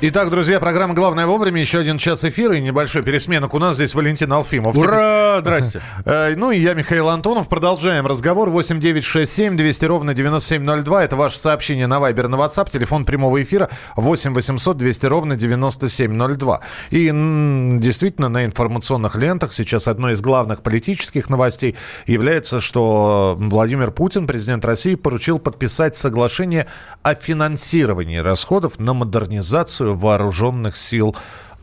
Итак, друзья, программа «Главное вовремя». Еще один час эфира и небольшой пересменок. У нас здесь Валентин Алфимов. Ура! Здрасте. Э, ну и я, Михаил Антонов. Продолжаем разговор. 8 9 6 7 200 ровно 9702. Это ваше сообщение на Вайбер, на WhatsApp. Телефон прямого эфира 8 800 200 ровно 9702. И действительно, на информационных лентах сейчас одной из главных политических новостей является, что Владимир Путин, президент России, поручил подписать соглашение о финансировании расходов на модернизацию вооруженных сил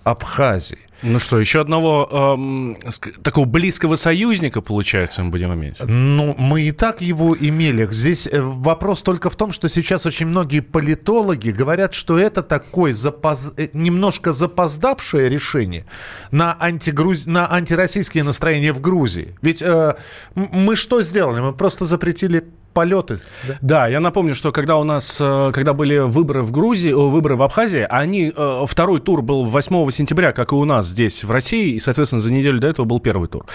Абхазии. Ну что, еще одного эм, такого близкого союзника, получается, мы будем иметь? Ну, мы и так его имели. Здесь э, вопрос только в том, что сейчас очень многие политологи говорят, что это такое запоз... Э, немножко запоздавшее решение на, антигруз... на антироссийские настроения в Грузии. Ведь э, мы что сделали? Мы просто запретили полеты. Да? да, я напомню, что когда у нас, э, когда были выборы в Грузии, выборы в Абхазии, они, э, второй тур был 8 сентября, как и у нас здесь, в России, и, соответственно, за неделю до этого был первый тур.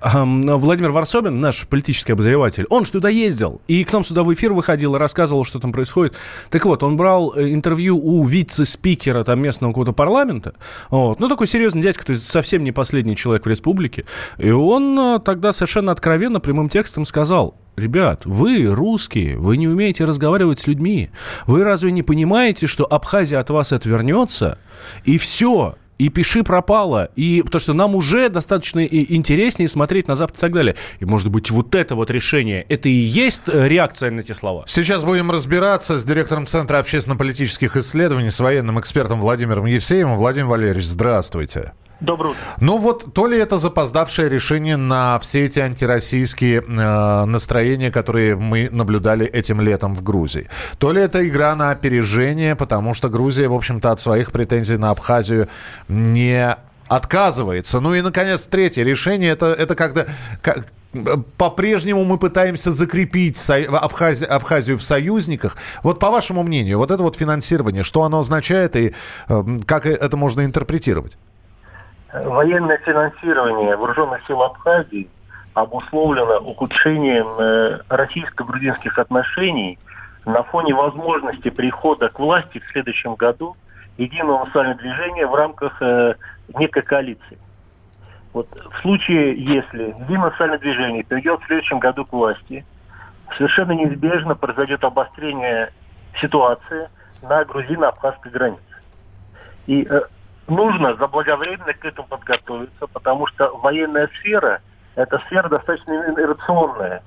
Владимир Варсобин, наш политический обозреватель, он же туда ездил, и к нам сюда в эфир выходил и рассказывал, что там происходит. Так вот, он брал э, интервью у вице-спикера там местного какого-то парламента, вот, ну, такой серьезный дядька, то есть совсем не последний человек в республике, и он тогда совершенно откровенно, прямым текстом сказал, Ребят, вы русские, вы не умеете разговаривать с людьми. Вы разве не понимаете, что Абхазия от вас отвернется? И все и пиши пропало, и то, что нам уже достаточно интереснее смотреть на Запад и так далее. И, может быть, вот это вот решение, это и есть э, реакция на эти слова? Сейчас будем разбираться с директором Центра общественно-политических исследований, с военным экспертом Владимиром Евсеевым. Владимир Валерьевич, здравствуйте. Доброе утро. Ну вот, то ли это запоздавшее решение на все эти антироссийские э, настроения, которые мы наблюдали этим летом в Грузии, то ли это игра на опережение, потому что Грузия, в общем-то, от своих претензий на Абхазию не отказывается. Ну и, наконец, третье решение, это, это когда... Как, по-прежнему мы пытаемся закрепить Абхази... Абхазию в союзниках. Вот по вашему мнению, вот это вот финансирование, что оно означает и э, как это можно интерпретировать? Военное финансирование вооруженных сил Абхазии обусловлено ухудшением э, российско-грузинских отношений на фоне возможности прихода к власти в следующем году единого национального движения в рамках э, некой коалиции. Вот в случае, если единое национальное движение придет в следующем году к власти, совершенно неизбежно произойдет обострение ситуации на грузино-абхазской границе. И э, нужно заблаговременно к этому подготовиться, потому что военная сфера – это сфера достаточно инновационная.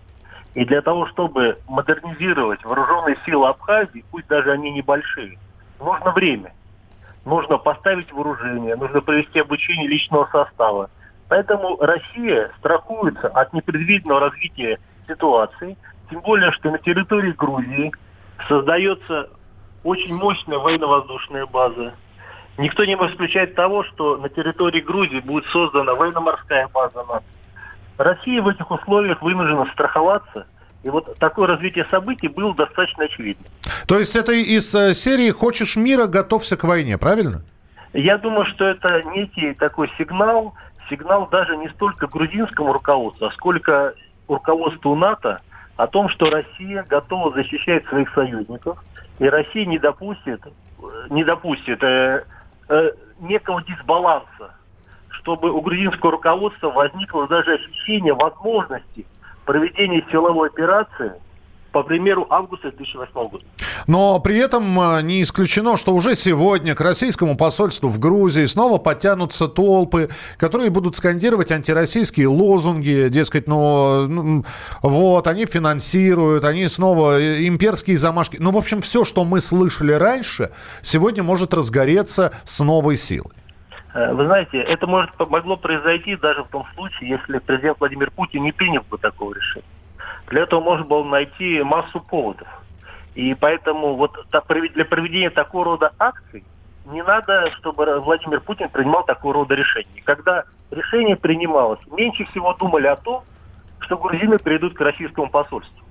И для того, чтобы модернизировать вооруженные силы Абхазии, пусть даже они небольшие, нужно время. Нужно поставить вооружение, нужно провести обучение личного состава. Поэтому Россия страхуется от непредвиденного развития ситуации, тем более, что на территории Грузии создается очень мощная военно-воздушная база, Никто не может исключать того, что на территории Грузии будет создана военно-морская база НАТО. Россия в этих условиях вынуждена страховаться, и вот такое развитие событий было достаточно очевидно. То есть это из э, серии «Хочешь мира, готовься к войне», правильно? Я думаю, что это некий такой сигнал, сигнал даже не столько грузинскому руководству, а сколько руководству НАТО о том, что Россия готова защищать своих союзников, и Россия не допустит, не допустит э, э, некого дисбаланса, чтобы у грузинского руководства возникло даже ощущение возможности проведения силовой операции по примеру августа 2008 года. Но при этом э, не исключено, что уже сегодня к российскому посольству в Грузии снова подтянутся толпы, которые будут скандировать антироссийские лозунги, дескать, ну, вот, они финансируют, они снова э, имперские замашки. Ну, в общем, все, что мы слышали раньше, сегодня может разгореться с новой силой. Э, вы знаете, это может могло произойти даже в том случае, если президент Владимир Путин не принял бы такого решения. Для этого можно было найти массу поводов. И поэтому вот для проведения такого рода акций не надо, чтобы Владимир Путин принимал такого рода решения. Когда решение принималось, меньше всего думали о том, что грузины придут к российскому посольству.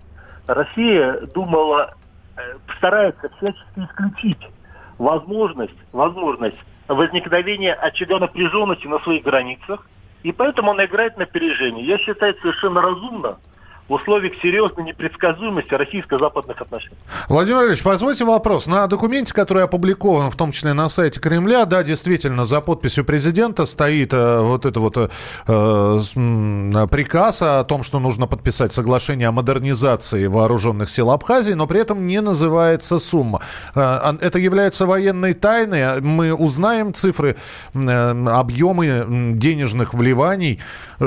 Россия думала, э, старается всячески исключить возможность, возможность возникновения очага напряженности на своих границах, и поэтому она играет на опережение. Я считаю совершенно разумно в условиях серьезной непредсказуемости российско-западных отношений. Владимир Владимирович, позвольте вопрос. На документе, который опубликован, в том числе на сайте Кремля, да, действительно, за подписью президента стоит э, вот это вот э, э, приказ о том, что нужно подписать соглашение о модернизации вооруженных сил Абхазии, но при этом не называется сумма. Э, это является военной тайной. Мы узнаем цифры, э, объемы денежных вливаний,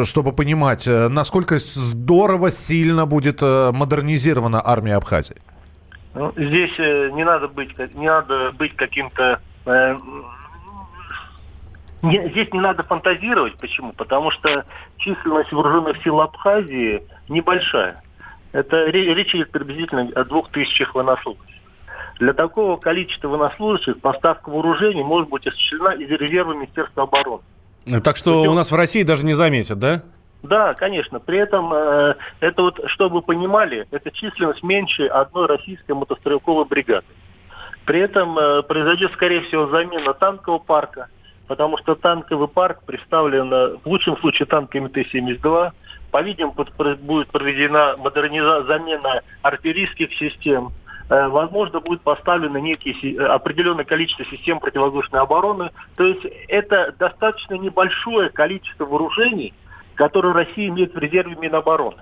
чтобы понимать, э, насколько здорово, сильно будет э, модернизирована армия Абхазии? Ну, здесь э, не надо быть, не надо быть каким-то э, не, здесь не надо фантазировать. Почему? Потому что численность вооруженных сил Абхазии небольшая. Это речь идет приблизительно о двух тысячах военнослужащих. Для такого количества военнослужащих поставка вооружений может быть осуществлена из резерва Министерства обороны. Так что у нас в России даже не заметят, да? Да, конечно. При этом э, это вот, чтобы вы понимали, это численность меньше одной российской мотострелковой бригады. При этом э, произойдет, скорее всего, замена танкового парка, потому что танковый парк представлен э, в лучшем случае танками Т-72. По-видимому, будет проведена модернизация, замена артиллерийских систем. Возможно, будет поставлено некие, определенное количество систем противовоздушной обороны. То есть это достаточно небольшое количество вооружений, которую Россия имеет в резерве Минобороны.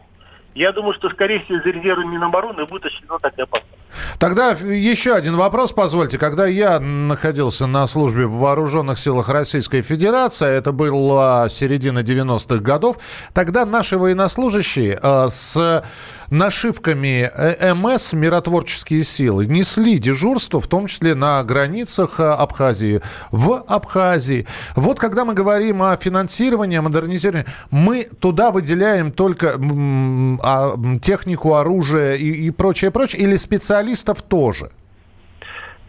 Я думаю, что, скорее всего, из резерва Минобороны будет осуществлена такая поставка. Тогда еще один вопрос, позвольте. Когда я находился на службе в Вооруженных силах Российской Федерации, это было середина 90-х годов, тогда наши военнослужащие э, с нашивками э, МС «Миротворческие силы» несли дежурство, в том числе на границах э, Абхазии, в Абхазии. Вот когда мы говорим о финансировании, о модернизировании, мы туда выделяем только а, технику, оружие и, прочее, прочее, или специалистов тоже?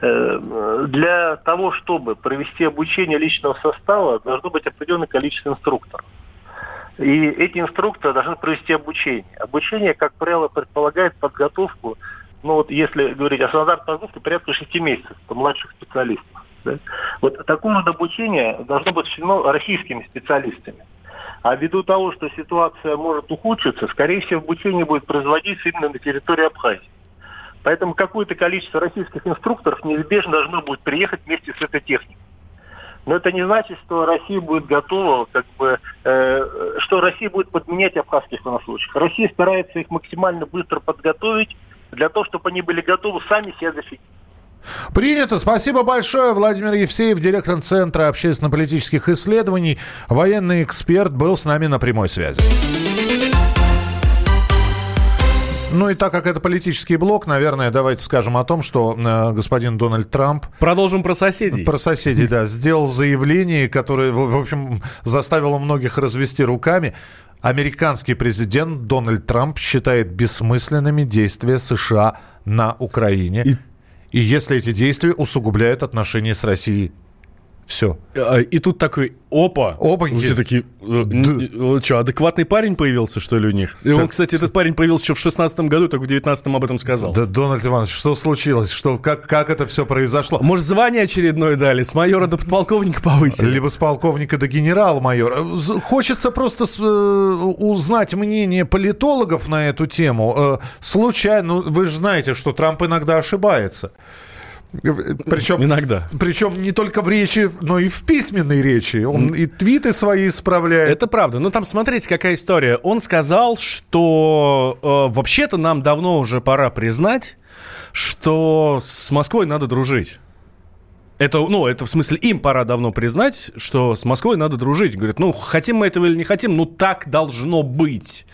Э, для того, чтобы провести обучение личного состава, должно быть определенное количество инструкторов. И эти инструкторы должны провести обучение. Обучение, как правило, предполагает подготовку, ну вот если говорить о стандартной подготовке, порядка 6 месяцев по младших специалистов. Да? Вот такое вот обучение должно быть осуществлено российскими специалистами. А ввиду того, что ситуация может ухудшиться, скорее всего, обучение будет производиться именно на территории Абхазии. Поэтому какое-то количество российских инструкторов неизбежно должно будет приехать вместе с этой техникой. Но это не значит, что Россия будет готова, как бы, э, что Россия будет подменять абхазских военнослужащих. Россия старается их максимально быстро подготовить для того, чтобы они были готовы сами себя защитить. Принято. Спасибо большое. Владимир Евсеев, директор Центра общественно-политических исследований, военный эксперт, был с нами на прямой связи. Ну и так как это политический блок, наверное, давайте скажем о том, что э, господин Дональд Трамп... Продолжим про соседей. Про соседей, да. Сделал заявление, которое, в общем, заставило многих развести руками. Американский президент Дональд Трамп считает бессмысленными действия США на Украине. И, и если эти действия усугубляют отношения с Россией. Все. А, и тут такой, опа. Опа. Все такие, э, что, адекватный парень появился, что ли, у них? И он, кстати, этот парень появился еще в 16 году, только в 19 об этом сказал. Да, Дональд Иванович, что случилось? Что, как, как это все произошло? Может, звание очередное дали? С майора до подполковника повысили? Либо с полковника до генерал-майора. Хочется просто э, узнать мнение политологов на эту тему. Э, случайно, ну, вы же знаете, что Трамп иногда ошибается. Причем, Иногда. Причем не только в речи, но и в письменной речи. Он и твиты свои исправляет. Это правда. Ну там смотрите, какая история. Он сказал, что э, вообще-то нам давно уже пора признать, что с Москвой надо дружить. Это, ну, это в смысле им пора давно признать, что с Москвой надо дружить. Говорят, ну, хотим мы этого или не хотим, ну, так должно быть.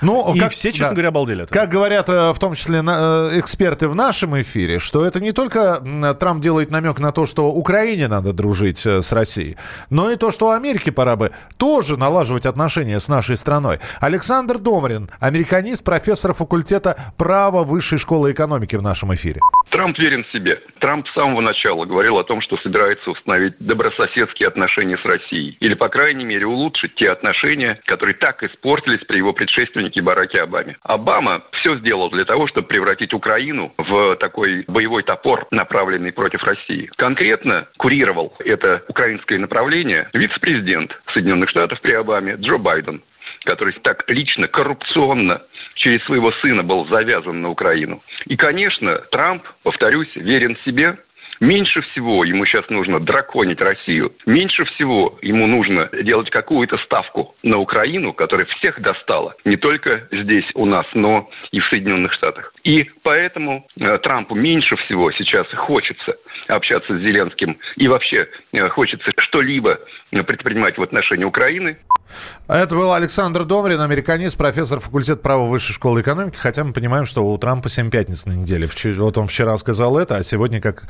Ну, И как, все, честно да. говоря, обалдели. Это. Как говорят э, в том числе э, эксперты в нашем эфире, что это не только Трамп делает намек на то, что Украине надо дружить э, с Россией, но и то, что Америке пора бы тоже налаживать отношения с нашей страной. Александр Домрин, американист, профессор факультета права Высшей школы экономики в нашем эфире. Трамп верен себе. Трамп с самого начала говорил о том, что собирается установить добрососедские отношения с Россией. Или, по крайней мере, улучшить те отношения, которые так испортились при его предшественнике Бараке Обаме. Обама все сделал для того, чтобы превратить Украину в такой боевой топор, направленный против России. Конкретно курировал это украинское направление вице-президент Соединенных Штатов при Обаме Джо Байден который так лично, коррупционно через своего сына был завязан на Украину. И, конечно, Трамп, повторюсь, верен себе, Меньше всего ему сейчас нужно драконить Россию. Меньше всего ему нужно делать какую-то ставку на Украину, которая всех достала. Не только здесь у нас, но и в Соединенных Штатах. И поэтому э, Трампу меньше всего сейчас хочется общаться с Зеленским и вообще э, хочется что-либо предпринимать в отношении Украины. Это был Александр Домрин, американист, профессор факультета права Высшей школы экономики. Хотя мы понимаем, что у Трампа 7 пятниц на неделе. Вот он вчера сказал это, а сегодня как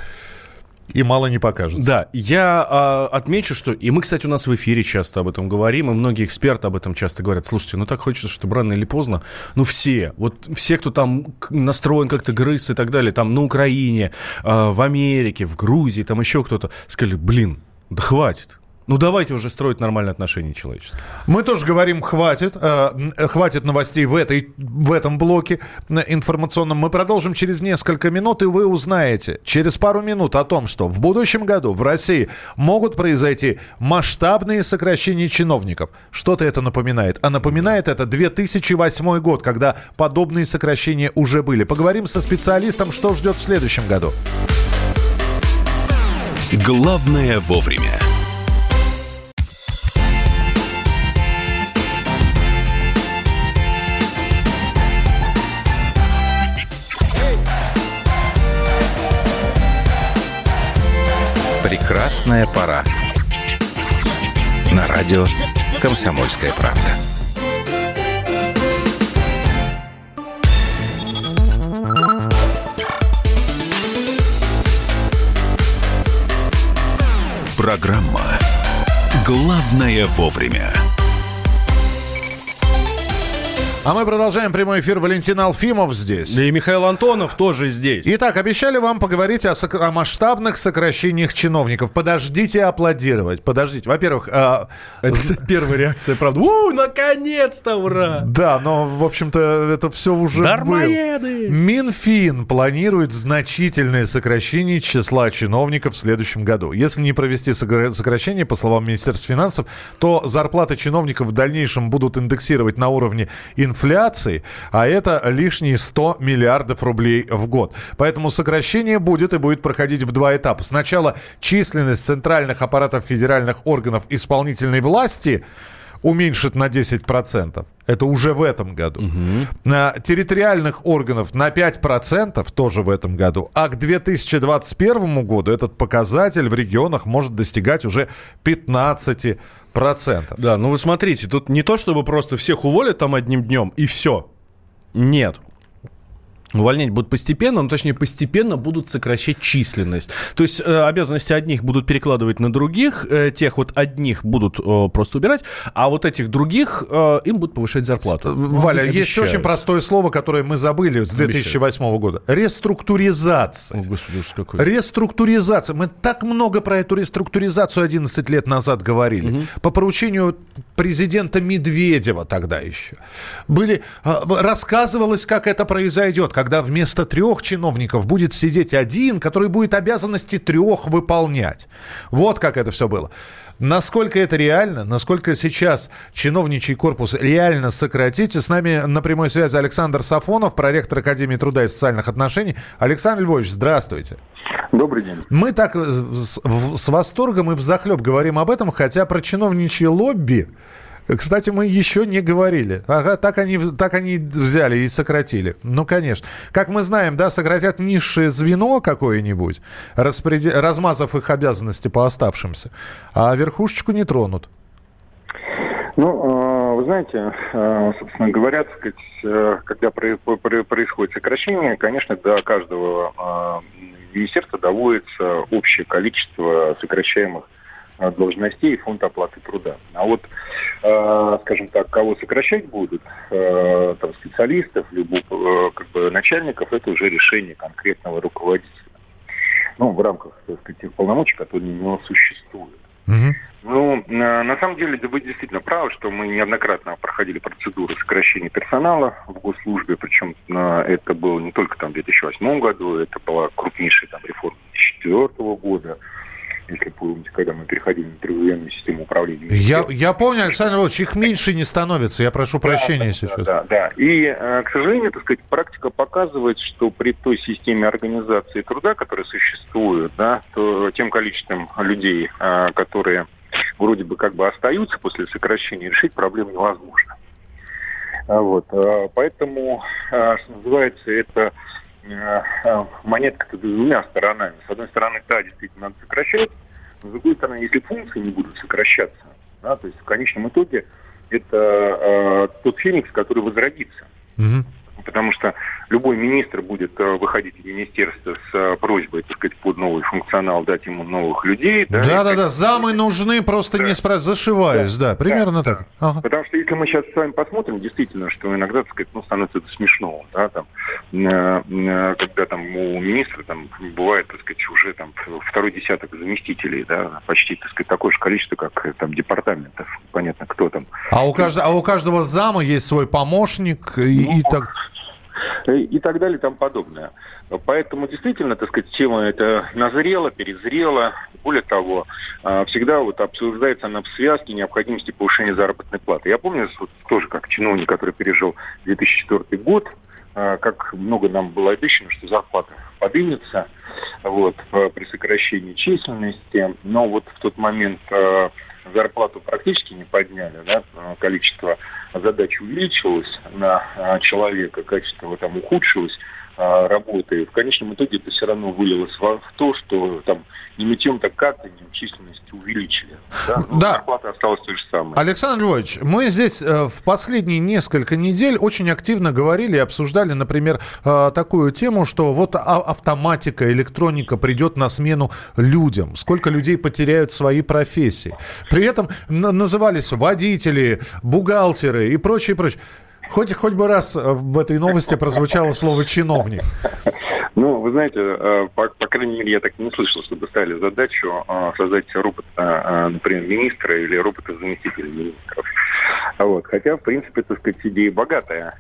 и мало не покажется. Да, я а, отмечу, что... И мы, кстати, у нас в эфире часто об этом говорим, и многие эксперты об этом часто говорят. Слушайте, ну так хочется, чтобы рано или поздно, ну все, вот все, кто там настроен как-то грыз и так далее, там на Украине, а, в Америке, в Грузии, там еще кто-то, сказали, блин, да хватит, ну, давайте уже строить нормальные отношения человеческие. Мы тоже говорим, хватит. Э, хватит новостей в, этой, в этом блоке информационном. Мы продолжим через несколько минут, и вы узнаете через пару минут о том, что в будущем году в России могут произойти масштабные сокращения чиновников. Что-то это напоминает. А напоминает это 2008 год, когда подобные сокращения уже были. Поговорим со специалистом, что ждет в следующем году. Главное вовремя. Прекрасная пора. На радио «Комсомольская правда». Программа «Главное вовремя». А мы продолжаем прямой эфир. Валентин Алфимов здесь. И Михаил Антонов тоже здесь. Итак, обещали вам поговорить о, сок- о масштабных сокращениях чиновников. Подождите аплодировать. Подождите. Во-первых... Э, это, кстати, первая реакция, правда. У, наконец-то, ура! Да, но, в общем-то, это все уже Дармоеды! было. Минфин планирует значительное сокращение числа чиновников в следующем году. Если не провести сокращение, по словам Министерства финансов, то зарплаты чиновников в дальнейшем будут индексировать на уровне инфляции инфляции, а это лишние 100 миллиардов рублей в год. Поэтому сокращение будет и будет проходить в два этапа. Сначала численность центральных аппаратов федеральных органов исполнительной власти уменьшит на 10%. Это уже в этом году. Угу. Территориальных органов на 5% тоже в этом году. А к 2021 году этот показатель в регионах может достигать уже 15% процентов. Да, ну вы смотрите, тут не то, чтобы просто всех уволят там одним днем и все. Нет. Увольнять будут постепенно, ну, точнее, постепенно будут сокращать численность. То есть э, обязанности одних будут перекладывать на других, э, тех вот одних будут э, просто убирать, а вот этих других э, им будут повышать зарплату. Валя, ну, есть очень простое слово, которое мы забыли с 2008 Обещаю. года. Реструктуризация. О, господи, что какое. Реструктуризация. Мы так много про эту реструктуризацию 11 лет назад говорили. Угу. По поручению президента Медведева тогда еще. Были, э, рассказывалось, как это произойдет, как когда вместо трех чиновников будет сидеть один, который будет обязанности трех выполнять. Вот как это все было. Насколько это реально, насколько сейчас чиновничий корпус реально сократить. С нами на прямой связи Александр Сафонов, проректор Академии труда и социальных отношений. Александр Львович, здравствуйте. Добрый день. Мы так с, с восторгом и взахлеб говорим об этом, хотя про чиновничье лобби кстати, мы еще не говорили. Ага, так они, так они взяли и сократили. Ну, конечно. Как мы знаем, да, сократят низшее звено какое-нибудь, распреди... размазав их обязанности по оставшимся, а верхушечку не тронут. Ну, э, вы знаете, э, собственно говоря, э, когда происходит сокращение, конечно, до каждого министерства доводится общее количество сокращаемых должностей и фонд оплаты труда. А вот, э, скажем так, кого сокращать будут, э, там, специалистов, либо э, как бы начальников, это уже решение конкретного руководителя. Ну, в рамках, так сказать, тех полномочий, которые у него существуют. Угу. Ну, на самом деле, вы действительно правы, что мы неоднократно проходили процедуры сокращения персонала в госслужбе, причем это было не только там в 2008 году, это была крупнейшая там реформа 2004 года. Если помните, когда мы переходили на трехзвенную систему управления. Я, я помню, Александр Иванович, их меньше не становится, я прошу прощения да, сейчас. Да, да, И, э, к сожалению, так сказать, практика показывает, что при той системе организации труда, которая существует, да, то тем количеством людей, э, которые вроде бы как бы остаются после сокращения, решить проблему невозможно. А вот. Поэтому, что называется, это Э, э, монетка-то двумя сторонами. С одной стороны, да, действительно, надо сокращать, но с другой стороны, если функции не будут сокращаться, да, то есть в конечном итоге это э, тот феникс, который возродится. Угу потому что любой министр будет э, выходить из министерства с э, просьбой, так сказать, под новый функционал дать ему новых людей. Да, да, да, да. замы нужны, просто да. не спрашивать, зашиваюсь, да, да примерно да, так. Ага. Потому что если мы сейчас с вами посмотрим, действительно, что иногда, так сказать, ну, становится это смешно, да, там, э, когда там у министра там бывает, так сказать, уже там второй десяток заместителей, да, почти, так сказать, такое же количество, как там департаментов, понятно, кто там. А у, каждого, а у каждого зама есть свой помощник и, ну, и так и так далее и тому подобное. Поэтому действительно, так сказать, тема эта назрела, перезрела. Более того, а, всегда вот обсуждается она в связке необходимости повышения заработной платы. Я помню вот, тоже как чиновник, который пережил 2004 год, а, как много нам было обещано, что зарплата поднимется вот, при сокращении численности. Но вот в тот момент зарплату практически не подняли, да, количество задач увеличилось на а, человека, качество там ухудшилось, а, работы. В конечном итоге это все равно вылилось в, то, что там не мытьем, так как-то численность увеличили. Да. Ну, да. Зарплата осталась той же самой. Александр Львович, мы здесь э, в последние несколько недель очень активно говорили и обсуждали, например, э, такую тему, что вот а, автоматика, электроника придет на смену людям. Сколько людей потеряют свои профессии. При этом назывались водители, бухгалтеры и прочее, прочее. Хоть, хоть бы раз э, в этой новости прозвучало слово «чиновник». Ну, вы знаете, э, по, по крайней мере, я так не слышал, чтобы ставили задачу э, создать робот, например, министра или робота заместителя министров. Вот. Хотя, в принципе, так сказать, идея богатая.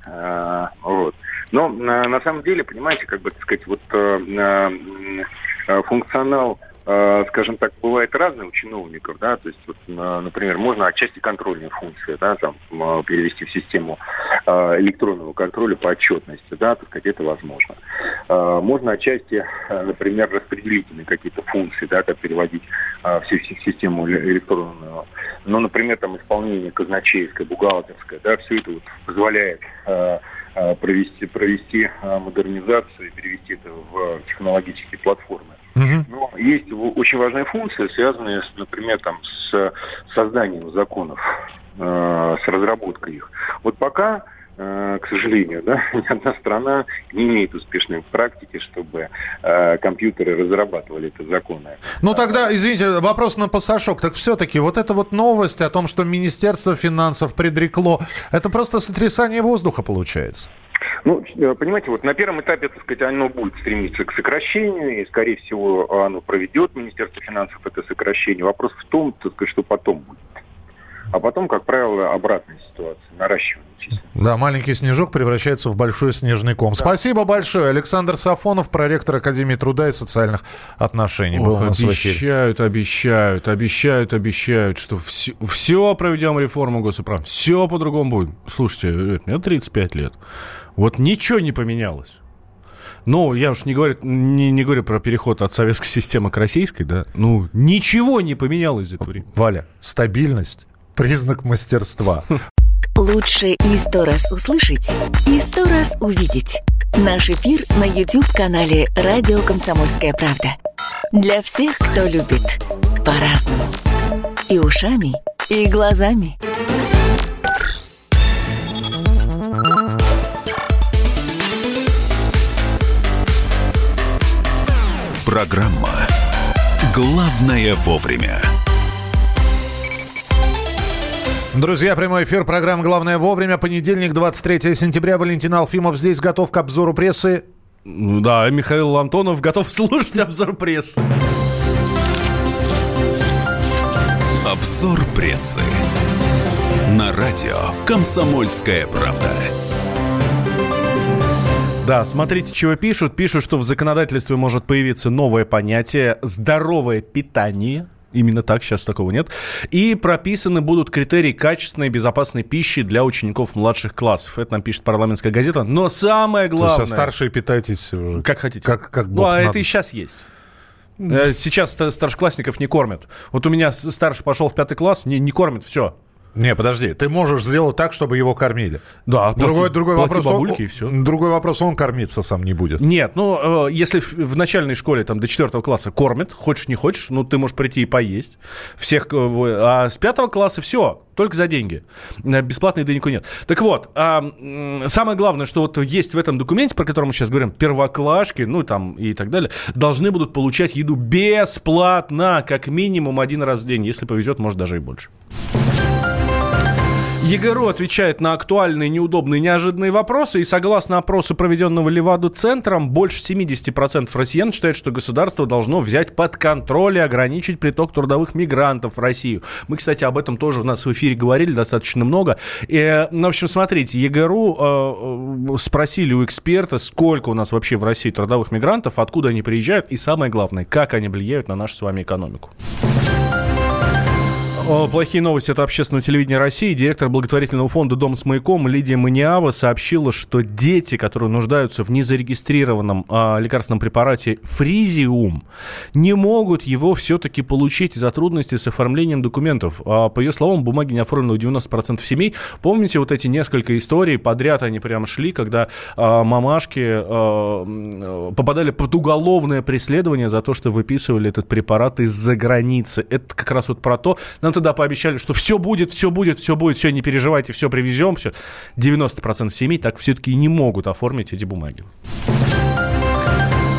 Вот. Но на самом деле, понимаете, как бы, так сказать, вот функционал скажем так, бывает разное у чиновников, да, то есть, вот, например, можно отчасти контрольные функции, да, там, перевести в систему э, электронного контроля по отчетности, да, так сказать, это возможно. Э, можно отчасти, например, распределительные какие-то функции, да, как переводить в систему электронную. Ну, например, там, исполнение казначейское, бухгалтерское, да, все это вот позволяет провести, провести модернизацию и перевести это в технологические платформы. Но есть очень важная функция, связанная, с, например, там, с созданием законов, э, с разработкой их. Вот пока э, к сожалению, да, ни одна страна не имеет успешной практики, чтобы э, компьютеры разрабатывали эти законы. Ну тогда, извините, вопрос на пассажок. Так все-таки вот эта вот новость о том, что Министерство финансов предрекло, это просто сотрясание воздуха получается? Ну, э, понимаете, вот на первом этапе, так сказать, оно будет стремиться к сокращению, и, скорее всего, оно проведет Министерство финансов это сокращение. Вопрос в том, так сказать, что потом будет. А потом, как правило, обратная ситуация, наращивание численности. Да, маленький снежок превращается в большой снежный ком. Да. Спасибо большое. Александр Сафонов, проректор Академии труда и социальных отношений, Ох, был у нас обещают, обещают, обещают, обещают, что все, все проведем реформу госуправ, все по-другому будет. Слушайте, мне 35 лет. Вот ничего не поменялось. Ну, я уж не говорю, не, не говорю про переход от советской системы к российской, да. Ну, ничего не поменялось за это время. Валя, стабильность – признак мастерства. Лучше и сто раз услышать, и сто раз увидеть. Наш эфир на YouTube-канале «Радио Комсомольская правда». Для всех, кто любит по-разному. И ушами, и глазами. Программа «Главное вовремя». Друзья, прямой эфир программы «Главное вовремя». Понедельник, 23 сентября. Валентин Алфимов здесь готов к обзору прессы. Да, Михаил Антонов готов слушать обзор прессы. Обзор прессы. На радио «Комсомольская правда». Да, смотрите, чего пишут. Пишут, что в законодательстве может появиться новое понятие «здоровое питание». Именно так, сейчас такого нет. И прописаны будут критерии качественной и безопасной пищи для учеников младших классов. Это нам пишет парламентская газета. Но самое главное... То есть, а старшие питайтесь уже... Как хотите. Как, как ну, а надо. это и сейчас есть. Э, сейчас старшеклассников не кормят. Вот у меня старший пошел в пятый класс, не, не кормят, все. Не, подожди, ты можешь сделать так, чтобы его кормили. Да, другой, плати, другой плати вопрос, бабульки, он, и все. другой вопрос, он кормиться сам не будет. Нет, ну, э, если в, в начальной школе там до четвертого класса кормят, хочешь не хочешь, ну, ты можешь прийти и поесть. Всех, э, а с пятого класса все, только за деньги. Э, бесплатной никакой нет. Так вот, а, самое главное, что вот есть в этом документе, про который мы сейчас говорим, первоклашки, ну, там и так далее, должны будут получать еду бесплатно, как минимум один раз в день. Если повезет, может, даже и больше. ЕГРУ отвечает на актуальные, неудобные, неожиданные вопросы. И согласно опросу, проведенного Леваду-центром, больше 70% россиян считают, что государство должно взять под контроль и ограничить приток трудовых мигрантов в Россию. Мы, кстати, об этом тоже у нас в эфире говорили достаточно много. И, ну, в общем, смотрите, ЕГРУ э, э, спросили у эксперта, сколько у нас вообще в России трудовых мигрантов, откуда они приезжают, и самое главное, как они влияют на нашу с вами экономику. Плохие новости от общественного телевидения России. Директор благотворительного фонда «Дом с маяком» Лидия Маниава сообщила, что дети, которые нуждаются в незарегистрированном а, лекарственном препарате фризиум, не могут его все-таки получить из-за трудностей с оформлением документов. А, по ее словам, бумаги не оформлены у 90% семей. Помните вот эти несколько историй, подряд они прям шли, когда а, мамашки а, попадали под уголовное преследование за то, что выписывали этот препарат из-за границы. Это как раз вот про то, нам тогда пообещали, что все будет, все будет, все будет, все, не переживайте, все привезем, все. 90% семей так все-таки не могут оформить эти бумаги.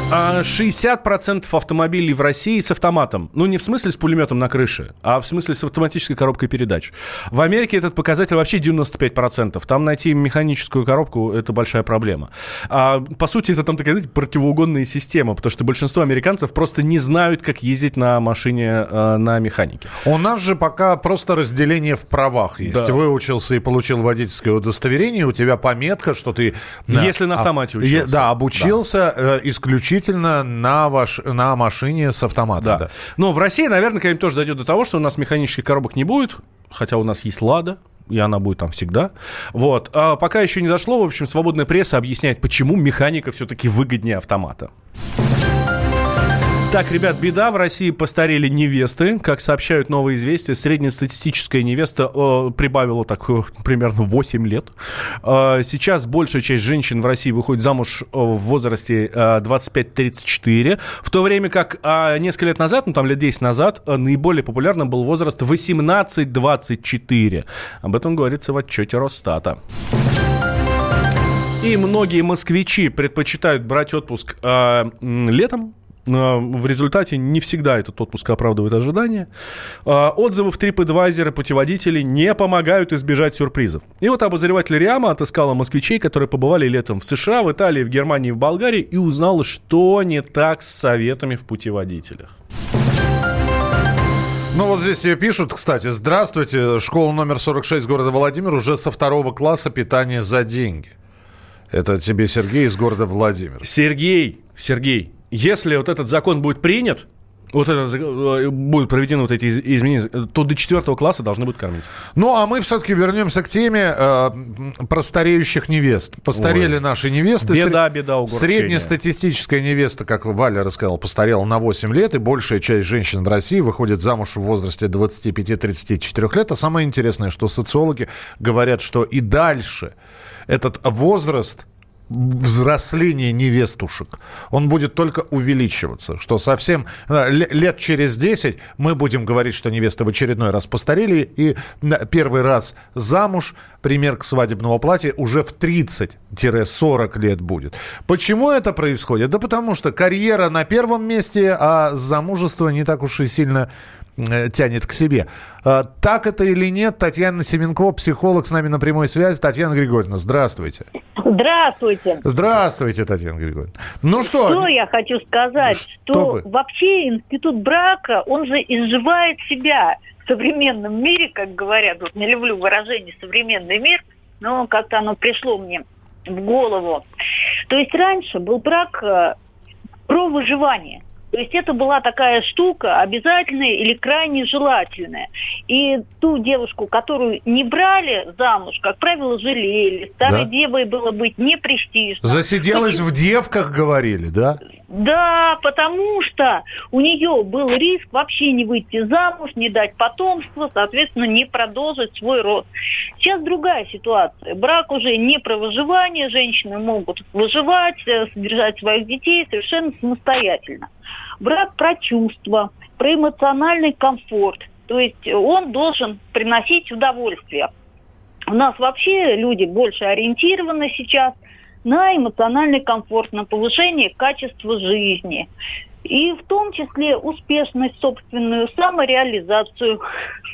60% а автомобилей в России с автоматом. Ну, не в смысле с пулеметом на крыше, а в смысле с автоматической коробкой передач. В Америке этот показатель вообще 95%. Там найти механическую коробку – это большая проблема. А, по сути, это там такая, знаете, противоугонная система, потому что большинство американцев просто не знают, как ездить на машине а, на механике. У нас же пока просто разделение в правах есть. Да. Выучился и получил водительское удостоверение, у тебя пометка, что ты... Если на автомате учился. Да, обучился да. Э, исключительно исключительно на, ваш, на машине с автоматом. Да. Да. Но в России, наверное, когда-нибудь тоже дойдет до того, что у нас механических коробок не будет, хотя у нас есть «Лада», и она будет там всегда. Вот. А пока еще не дошло, в общем, свободная пресса объясняет, почему механика все-таки выгоднее автомата. Так, ребят, беда. В России постарели невесты. Как сообщают новые известия, среднестатистическая невеста э, прибавила так э, примерно 8 лет. Э, сейчас большая часть женщин в России выходит замуж э, в возрасте э, 25-34, в то время как э, несколько лет назад, ну там лет 10 назад, э, наиболее популярным был возраст 18-24. Об этом говорится в отчете Росстата. И многие москвичи предпочитают брать отпуск э, летом, в результате не всегда этот отпуск оправдывает ожидания. А, отзывы в TripAdvisor путеводителей не помогают избежать сюрпризов. И вот обозреватель Риама отыскала москвичей, которые побывали летом в США, в Италии, в Германии, в Болгарии и узнала, что не так с советами в путеводителях. Ну вот здесь пишут, кстати, здравствуйте, школа номер 46 города Владимир уже со второго класса питание за деньги. Это тебе Сергей из города Владимир. Сергей, Сергей, если вот этот закон будет принят, вот это э, будут проведены вот эти изменения, то до четвертого класса должны будут кормить. Ну, а мы все-таки вернемся к теме э, про стареющих невест. Постарели Ой. наши невесты. Беда, беда, угорчение. Среднестатистическая невеста, как Валя рассказал, постарела на 8 лет, и большая часть женщин в России выходит замуж в возрасте 25-34 лет. А самое интересное, что социологи говорят, что и дальше этот возраст взросление невестушек. Он будет только увеличиваться, что совсем лет через 10 мы будем говорить, что невесты в очередной раз постарели, и первый раз замуж, пример к свадебного платья уже в 30-40 лет будет. Почему это происходит? Да потому что карьера на первом месте, а замужество не так уж и сильно Э, тянет к себе. Э, так это или нет? Татьяна Семенко, психолог, с нами на прямой связи. Татьяна Григорьевна, здравствуйте. Здравствуйте. Здравствуйте, Татьяна Григорьевна. Ну что? Что я хочу сказать? Что, что вообще институт брака, он же изживает себя в современном мире, как говорят. Вот не люблю выражение «современный мир», но как-то оно пришло мне в голову. То есть раньше был брак э, про выживание. То есть это была такая штука обязательная или крайне желательная. И ту девушку, которую не брали замуж, как правило, жалели. Старой да? девой было быть не престижно. Засиделась в девках, говорили, да? Да, потому что у нее был риск вообще не выйти замуж, не дать потомство, соответственно, не продолжить свой род. Сейчас другая ситуация. Брак уже не про выживание, женщины могут выживать, э, содержать своих детей совершенно самостоятельно. Брак про чувства, про эмоциональный комфорт. То есть он должен приносить удовольствие. У нас вообще люди больше ориентированы сейчас – на эмоциональный комфорт, на повышение качества жизни. И в том числе успешность, собственную самореализацию.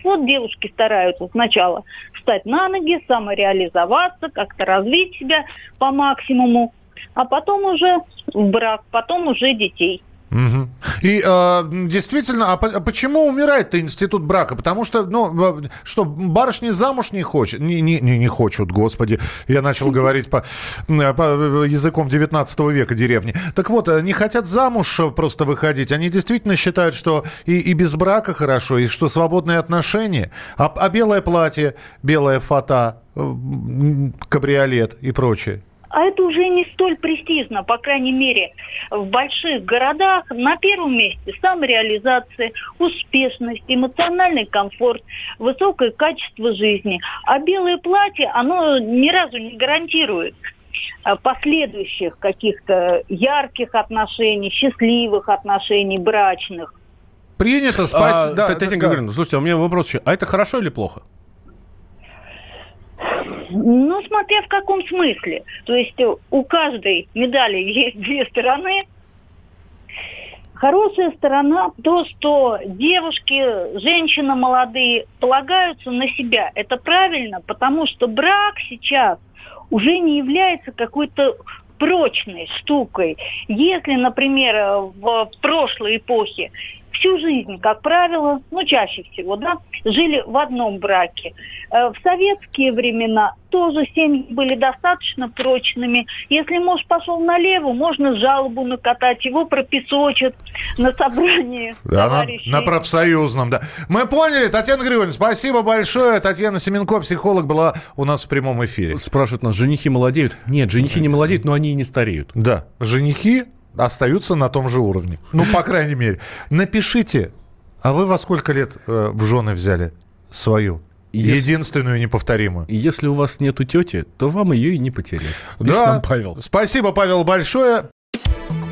Вот девушки стараются сначала встать на ноги, самореализоваться, как-то развить себя по максимуму, а потом уже в брак, потом уже детей. Угу. И э, действительно, а, по, а почему умирает-то институт брака? Потому что, ну, что, барышни замуж не хочет, не, не, не, не хочут, господи. Я начал говорить по, по языком 19 века деревни. Так вот, э, не хотят замуж просто выходить. Они действительно считают, что и, и без брака хорошо, и что свободные отношения. А, а белое платье, белая фата, э, кабриолет и прочее а это уже не столь престижно, по крайней мере, в больших городах. На первом месте самореализация, успешность, эмоциональный комфорт, высокое качество жизни. А белое платье, оно ни разу не гарантирует а, последующих каких-то ярких отношений, счастливых отношений, брачных. Принято, спасибо. А, да, Татьяна да, Григорьевна, слушайте, а у меня вопрос еще. А это хорошо или плохо? Ну, смотря в каком смысле. То есть э, у каждой медали есть две стороны. Хорошая сторона то, что девушки, женщины молодые полагаются на себя. Это правильно, потому что брак сейчас уже не является какой-то прочной штукой. Если, например, в прошлой эпохе всю жизнь, как правило, ну чаще всего, да, жили в одном браке. Э, в советские времена тоже семьи были достаточно прочными. Если муж пошел налево, можно жалобу накатать, его пропесочат на собрании да, на, на профсоюзном, да. Мы поняли, Татьяна Григорьевна, спасибо большое. Татьяна Семенко, психолог, была у нас в прямом эфире. Спрашивают нас, женихи молодеют? Нет, женихи не молодеют, но они и не стареют. Да, женихи остаются на том же уровне. Ну, по крайней мере. Напишите, а вы во сколько лет э, в жены взяли свою? Если, Единственную неповторимую. Если у вас нету тети, то вам ее и не потерять. Да. Нам Павел. Спасибо, Павел, большое.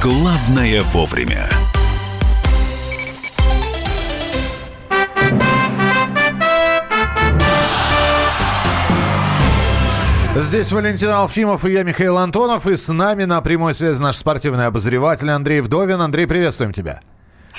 Главное вовремя. Здесь Валентин Алфимов и я, Михаил Антонов. И с нами на прямой связи наш спортивный обозреватель Андрей Вдовин. Андрей, приветствуем тебя.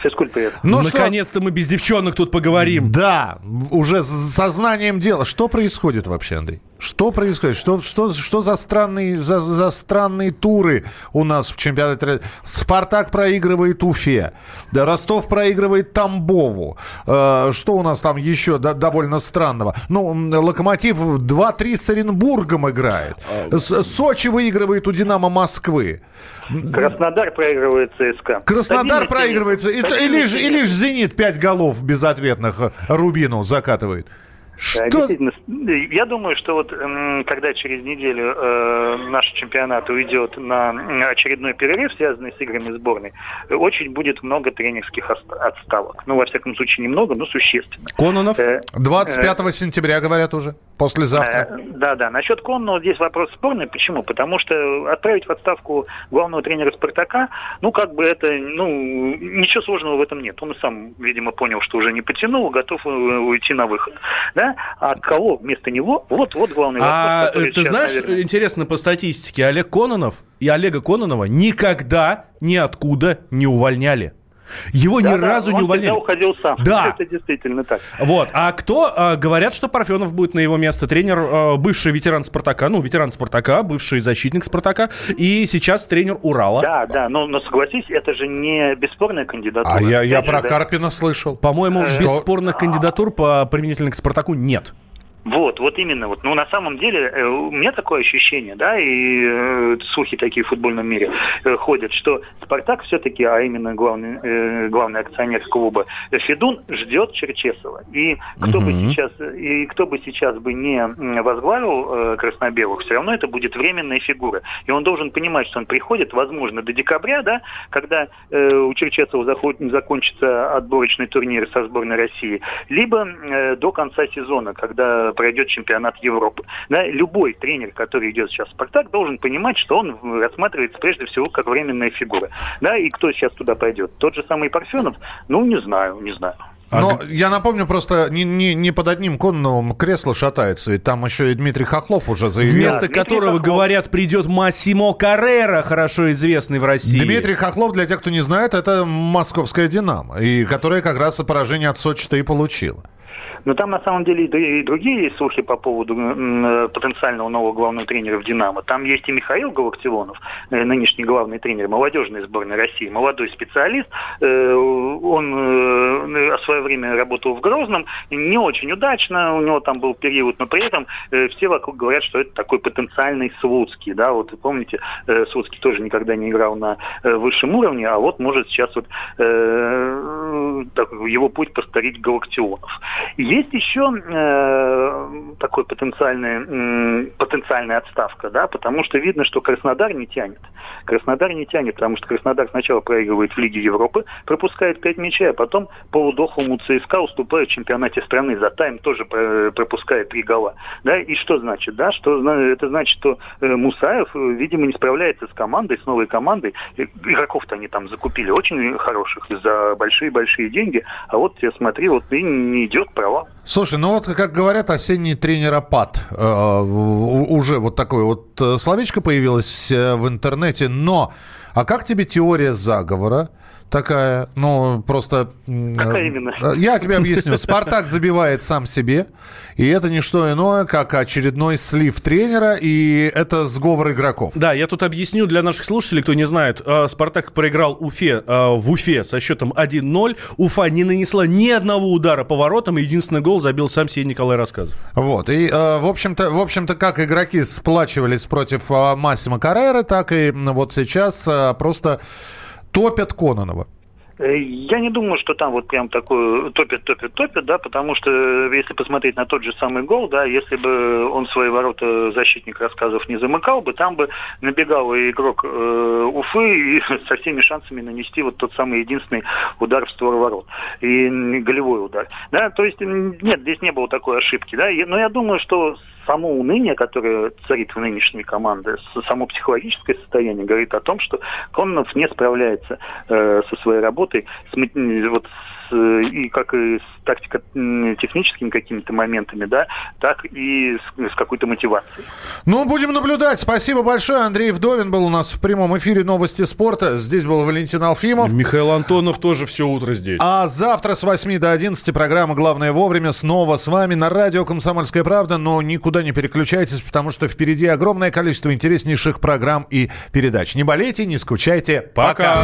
Физкульт привет. Ну Наконец-то мы без девчонок тут поговорим. Да, уже с сознанием дела. Что происходит вообще, Андрей? Что происходит? Что, что, что за, странные, за, за странные туры у нас в чемпионате? Спартак проигрывает Уфе. Да, Ростов проигрывает Тамбову. Э, что у нас там еще да, довольно странного? Ну, Локомотив 2-3 с Оренбургом играет. С, Сочи выигрывает у Динамо Москвы. Краснодар проигрывает ЦСКА. Краснодар проигрывается. И, и, лишь, и лишь «Зенит» 5 голов безответных Рубину закатывает. Что? Действительно, я думаю, что вот когда через неделю э, наш чемпионат уйдет на очередной перерыв, связанный с играми сборной, очень будет много тренерских отставок. Ну, во всяком случае, немного, но существенно. Кононов? Э, 25 э, сентября, говорят уже. Послезавтра. Э, Да, да. Насчет конного здесь вопрос спорный. Почему? Потому что отправить в отставку главного тренера Спартака, ну, как бы это, ну, ничего сложного в этом нет. Он сам, видимо, понял, что уже не потянул, готов э, уйти на выход. Да? А кого вместо него? Вот, вот главный вопрос. А который ты знаешь, наверное, интересно по статистике, Олег Кононов и Олега Кононова никогда ниоткуда не увольняли. Его ни да, да, разу не он увольняли. всегда уходил сам. Да. Это действительно так. Вот. А кто? а, говорят, что Парфенов будет на его место. Тренер, а, бывший ветеран Спартака, ну, ветеран Спартака, бывший защитник Спартака, и сейчас тренер Урала. Да, да, но, но согласись, это же не бесспорная кандидатура. А я, я про да. Карпина слышал. По-моему, Что? бесспорных кандидатур по применительно к Спартаку нет. Вот, вот именно. Вот. Ну, на самом деле, э, у меня такое ощущение, да, и э, слухи такие в футбольном мире э, ходят, что Спартак все-таки, а именно главный, э, главный акционер клуба Федун, ждет Черчесова. И кто, бы сейчас, и кто бы сейчас бы не возглавил э, Краснобелых, все равно это будет временная фигура. И он должен понимать, что он приходит, возможно, до декабря, да, когда э, у Черчесова заход- закончится отборочный турнир со сборной России, либо э, до конца сезона, когда пройдет чемпионат Европы. Да, любой тренер, который идет сейчас в «Спартак», должен понимать, что он рассматривается прежде всего как временная фигура. Да, и кто сейчас туда пойдет? Тот же самый Парфенов? Ну, не знаю, не знаю. Но я напомню, просто не, не, не под одним Конновым кресло шатается, ведь там еще и Дмитрий Хохлов уже заявил. Вместо которого, говорят, придет Массимо Каррера, хорошо известный в России. Дмитрий Хохлов, для тех, кто не знает, это московская «Динамо», и которая как раз поражение от Сочи-то и получила. Но там на самом деле и другие слухи по поводу э, потенциального нового главного тренера в «Динамо». Там есть и Михаил Галактионов, э, нынешний главный тренер молодежной сборной России, молодой специалист. Э, Он в свое время работал в Грозном, не очень удачно, у него там был период, но при этом все вокруг говорят, что это такой потенциальный Слуцкий. Да? Вот помните, Слуцкий тоже никогда не играл на высшем уровне, а вот может сейчас вот его путь повторить Галактионов. Есть еще э, такой потенциальный, м, потенциальная отставка, да, потому что видно, что Краснодар не тянет. Краснодар не тянет, потому что Краснодар сначала проигрывает в Лиге Европы, пропускает 5 мячей, а потом полудохлому ЦСКА уступает в чемпионате страны. За тайм тоже про- пропускает 3 гола. Да, и что значит? Да, что это значит, что э, Мусаев, э, видимо, не справляется с командой, с новой командой. Игроков-то они там закупили очень хороших за большие-большие деньги, а вот я смотри, вот и не идет провал. Слушай, ну вот, как говорят, осенний тренеропад. Э, уже вот такое вот э, словечко появилось э, в интернете. Но, а как тебе теория заговора? Такая, ну, просто... Какая именно? э, Я тебе объясню. Спартак забивает сам себе, и это не что иное, как очередной слив тренера, и это сговор игроков. Да, я тут объясню для наших слушателей, кто не знает. Э, Спартак проиграл Уфе э, в Уфе со счетом 1-0. Уфа не нанесла ни одного удара по воротам. и Единственный гол забил сам себе Николай Рассказов. Вот, и, в общем-то, в общем-то, как игроки сплачивались против Массима Карреры, так и вот сейчас просто топят Кононова. Э, Я не думаю, что там вот прям такой топит, топит, топит, да, потому что э, если посмотреть на тот же самый гол, да, если бы он свои ворота защитник рассказов не замыкал бы, там бы набегал и игрок э, Уфы и со всеми шансами нанести вот тот самый единственный удар в створ ворот и голевой удар, да, то есть нет, здесь не было такой ошибки, да, но я думаю, что само уныние, которое царит в нынешней команде, само психологическое состояние говорит о том, что Кононов не справляется э, со своей работой, с, мо- м, вот с, и как и с тактико-техническими какими-то моментами, да, так и с, с какой-то мотивацией. Ну, будем наблюдать. Спасибо большое. Андрей Вдовин был у нас в прямом эфире «Новости спорта». Здесь был Валентин Алфимов. Михаил Антонов тоже все утро здесь. А завтра с 8 до 11 программа «Главное вовремя» снова с вами на радио «Комсомольская правда». Но никуда не переключайтесь, потому что впереди огромное количество интереснейших программ и передач. Не болейте, не скучайте. Пока.